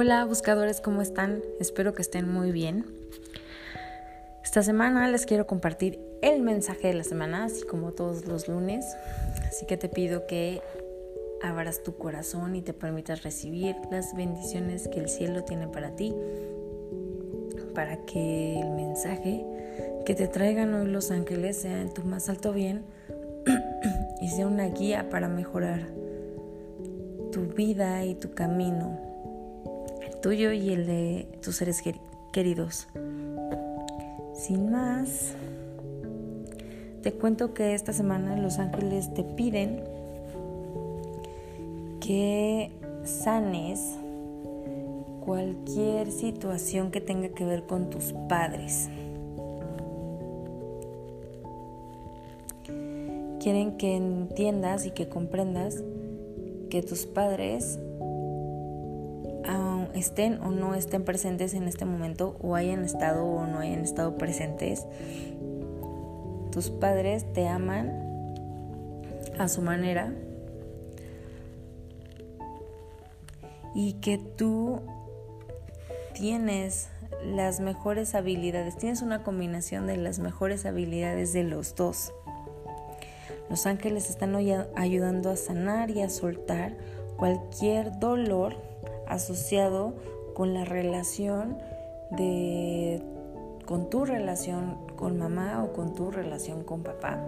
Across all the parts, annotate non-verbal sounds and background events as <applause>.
Hola buscadores, ¿cómo están? Espero que estén muy bien. Esta semana les quiero compartir el mensaje de la semana, así como todos los lunes. Así que te pido que abras tu corazón y te permitas recibir las bendiciones que el cielo tiene para ti, para que el mensaje que te traigan hoy los ángeles sea en tu más alto bien <clears throat> y sea una guía para mejorar tu vida y tu camino tuyo y el de tus seres queridos. Sin más, te cuento que esta semana los ángeles te piden que sanes cualquier situación que tenga que ver con tus padres. Quieren que entiendas y que comprendas que tus padres estén o no estén presentes en este momento o hayan estado o no hayan estado presentes, tus padres te aman a su manera y que tú tienes las mejores habilidades, tienes una combinación de las mejores habilidades de los dos. Los ángeles están ayudando a sanar y a soltar cualquier dolor asociado con la relación de con tu relación con mamá o con tu relación con papá.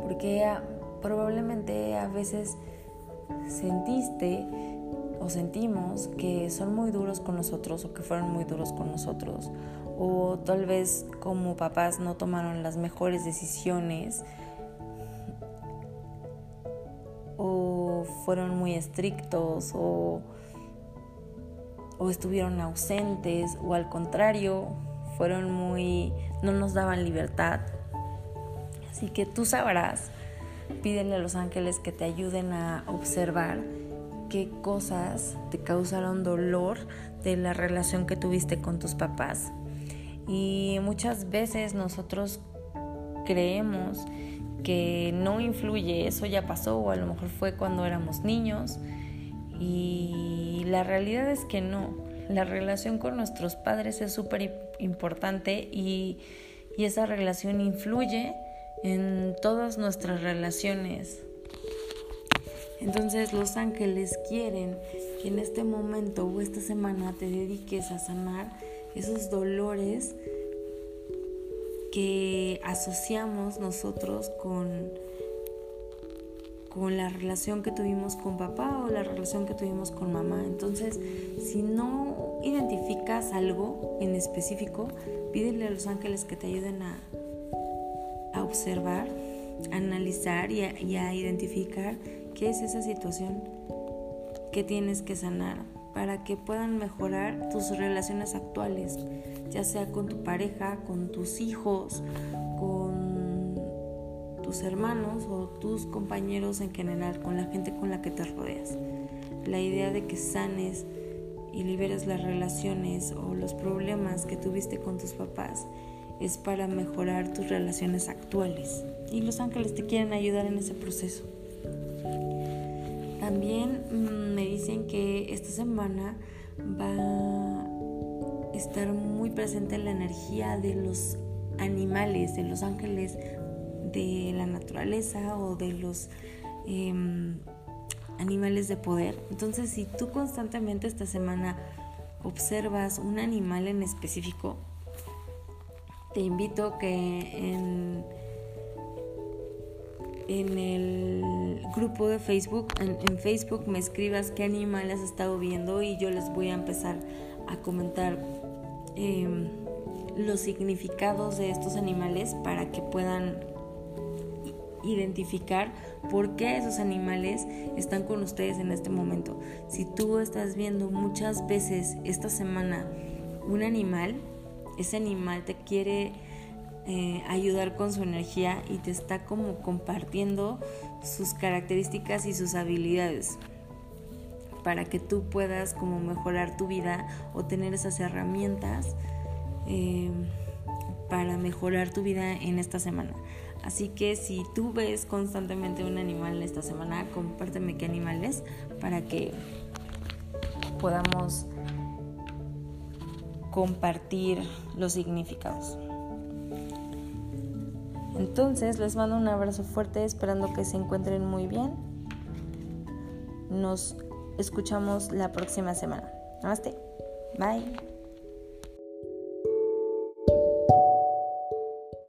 Porque probablemente a veces sentiste o sentimos que son muy duros con nosotros o que fueron muy duros con nosotros o tal vez como papás no tomaron las mejores decisiones fueron muy estrictos o, o estuvieron ausentes o al contrario, fueron muy, no nos daban libertad. Así que tú sabrás, pídele a los ángeles que te ayuden a observar qué cosas te causaron dolor de la relación que tuviste con tus papás. Y muchas veces nosotros creemos que no influye, eso ya pasó o a lo mejor fue cuando éramos niños y la realidad es que no, la relación con nuestros padres es súper importante y, y esa relación influye en todas nuestras relaciones. Entonces los ángeles quieren que en este momento o esta semana te dediques a sanar esos dolores que asociamos nosotros con, con la relación que tuvimos con papá o la relación que tuvimos con mamá. Entonces, si no identificas algo en específico, pídele a los ángeles que te ayuden a, a observar, a analizar y a, y a identificar qué es esa situación que tienes que sanar para que puedan mejorar tus relaciones actuales, ya sea con tu pareja, con tus hijos, con tus hermanos o tus compañeros en general, con la gente con la que te rodeas. La idea de que sanes y liberes las relaciones o los problemas que tuviste con tus papás es para mejorar tus relaciones actuales. Y los ángeles te quieren ayudar en ese proceso. También mm, me dicen que esta semana va estar muy presente la energía de los animales, de los ángeles de la naturaleza o de los em, animales de poder. Entonces, si tú constantemente esta semana observas un animal en específico, te invito que en en el grupo de Facebook, en, Facebook me escribas qué animales has estado viendo y yo les voy a empezar a comentar em, los significados de estos animales para que puedan identificar por qué esos animales están con ustedes en este momento. Si tú estás viendo muchas veces esta semana un animal, ese animal te quiere eh, ayudar con su energía y te está como compartiendo sus características y sus habilidades para que tú puedas como mejorar tu vida o tener esas herramientas eh, para mejorar tu vida en esta semana. Así que si tú ves constantemente un animal esta semana, compárteme qué animal es para que podamos compartir los significados. Entonces les mando un abrazo fuerte esperando que se encuentren muy bien. Nos escuchamos la próxima semana. Namaste. Bye.